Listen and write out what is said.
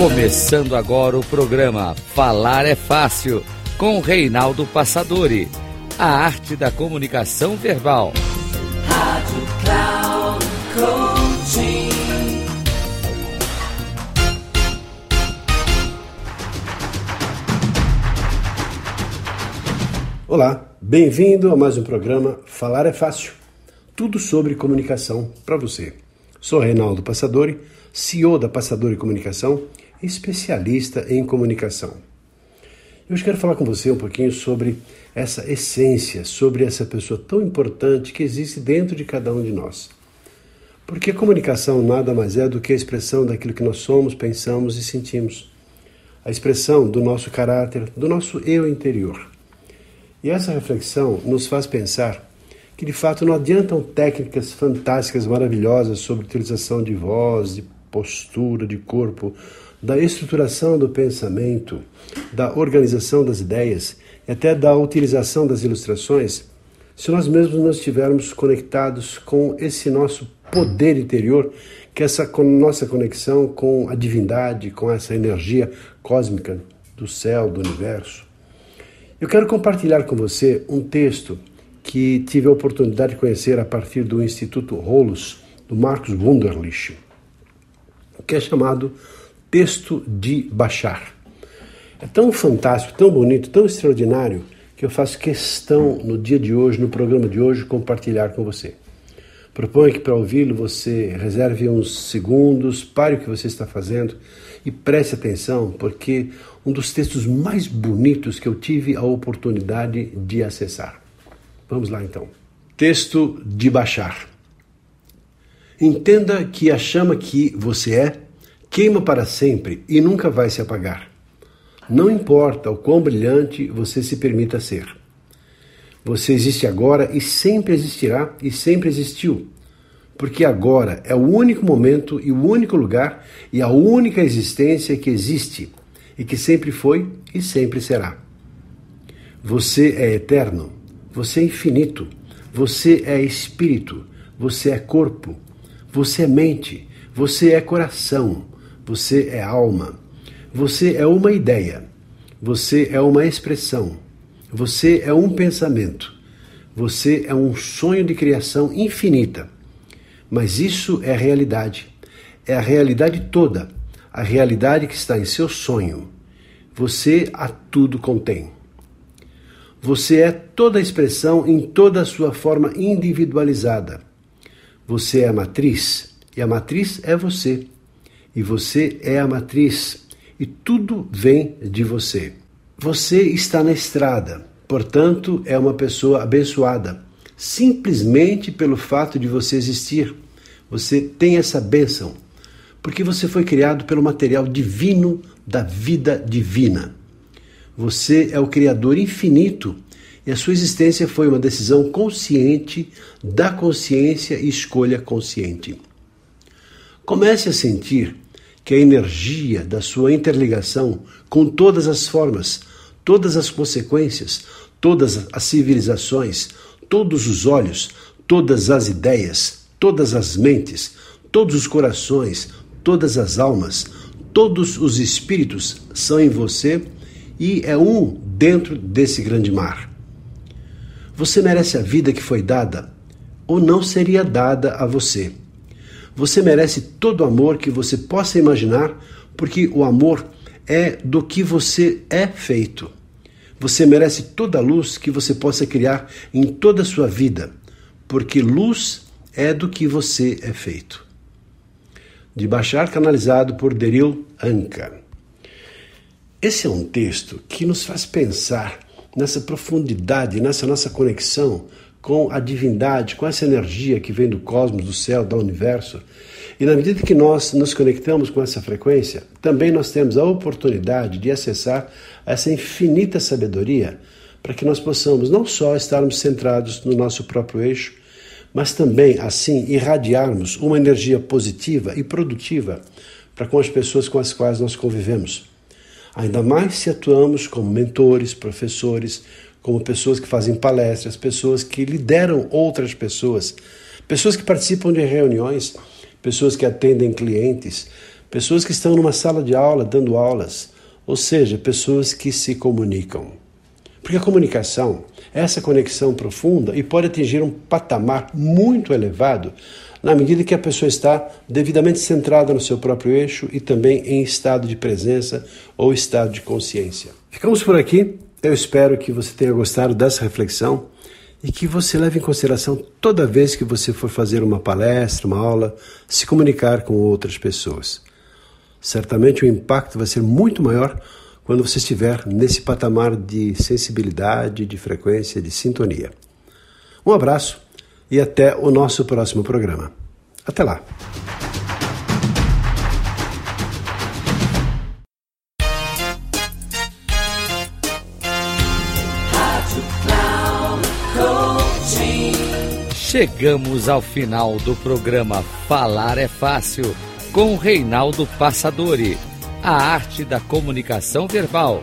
Começando agora o programa Falar é Fácil, com Reinaldo Passadori. A arte da comunicação verbal. Rádio Cloud Coaching. Olá, bem-vindo a mais um programa Falar é Fácil. Tudo sobre comunicação para você. Sou Reinaldo Passadori, CEO da Passadori Comunicação especialista em comunicação. Hoje quero falar com você um pouquinho sobre essa essência, sobre essa pessoa tão importante que existe dentro de cada um de nós. Porque a comunicação nada mais é do que a expressão daquilo que nós somos, pensamos e sentimos. A expressão do nosso caráter, do nosso eu interior. E essa reflexão nos faz pensar que de fato não adiantam técnicas fantásticas, maravilhosas sobre utilização de voz, de postura, de corpo, da estruturação do pensamento, da organização das ideias e até da utilização das ilustrações, se nós mesmos não estivermos conectados com esse nosso poder interior, que é essa nossa conexão com a divindade, com essa energia cósmica do céu, do universo. Eu quero compartilhar com você um texto que tive a oportunidade de conhecer a partir do Instituto Rolos, do Marcos Wunderlich, que é chamado texto de Bachar. É tão fantástico, tão bonito, tão extraordinário que eu faço questão no dia de hoje, no programa de hoje, compartilhar com você. Proponho que para ouvi-lo você reserve uns segundos, pare o que você está fazendo e preste atenção, porque um dos textos mais bonitos que eu tive a oportunidade de acessar. Vamos lá então. Texto de Bachar. Entenda que a chama que você é queima para sempre e nunca vai se apagar. Não importa o quão brilhante você se permita ser. Você existe agora e sempre existirá e sempre existiu. Porque agora é o único momento e o único lugar e a única existência que existe e que sempre foi e sempre será. Você é eterno, você é infinito, você é espírito, você é corpo, você é mente, você é coração, você é alma. Você é uma ideia. Você é uma expressão. Você é um pensamento. Você é um sonho de criação infinita. Mas isso é realidade. É a realidade toda. A realidade que está em seu sonho. Você a tudo contém. Você é toda a expressão em toda a sua forma individualizada. Você é a matriz e a matriz é você e você é a matriz e tudo vem de você. Você está na estrada, portanto, é uma pessoa abençoada, simplesmente pelo fato de você existir. Você tem essa bênção, porque você foi criado pelo material divino da vida divina. Você é o Criador infinito e a sua existência foi uma decisão consciente da consciência e escolha consciente. Comece a sentir que a energia da sua interligação com todas as formas, todas as consequências, todas as civilizações, todos os olhos, todas as ideias, todas as mentes, todos os corações, todas as almas, todos os espíritos são em você e é um dentro desse grande mar. Você merece a vida que foi dada ou não seria dada a você. Você merece todo o amor que você possa imaginar, porque o amor é do que você é feito. Você merece toda a luz que você possa criar em toda a sua vida, porque luz é do que você é feito. De Bachar, canalizado por Deril Anka. Esse é um texto que nos faz pensar nessa profundidade, nessa nossa conexão com a divindade, com essa energia que vem do cosmos, do céu, do universo. E na medida que nós nos conectamos com essa frequência, também nós temos a oportunidade de acessar essa infinita sabedoria para que nós possamos não só estarmos centrados no nosso próprio eixo, mas também, assim, irradiarmos uma energia positiva e produtiva para com as pessoas com as quais nós convivemos. Ainda mais se atuamos como mentores, professores, como pessoas que fazem palestras, pessoas que lideram outras pessoas, pessoas que participam de reuniões, pessoas que atendem clientes, pessoas que estão numa sala de aula dando aulas, ou seja, pessoas que se comunicam. Porque a comunicação essa conexão profunda e pode atingir um patamar muito elevado na medida que a pessoa está devidamente centrada no seu próprio eixo e também em estado de presença ou estado de consciência. Ficamos por aqui. Eu espero que você tenha gostado dessa reflexão e que você leve em consideração toda vez que você for fazer uma palestra, uma aula, se comunicar com outras pessoas. Certamente o impacto vai ser muito maior quando você estiver nesse patamar de sensibilidade, de frequência, de sintonia. Um abraço e até o nosso próximo programa. Até lá! Chegamos ao final do programa Falar é Fácil com Reinaldo Passadori, a arte da comunicação verbal.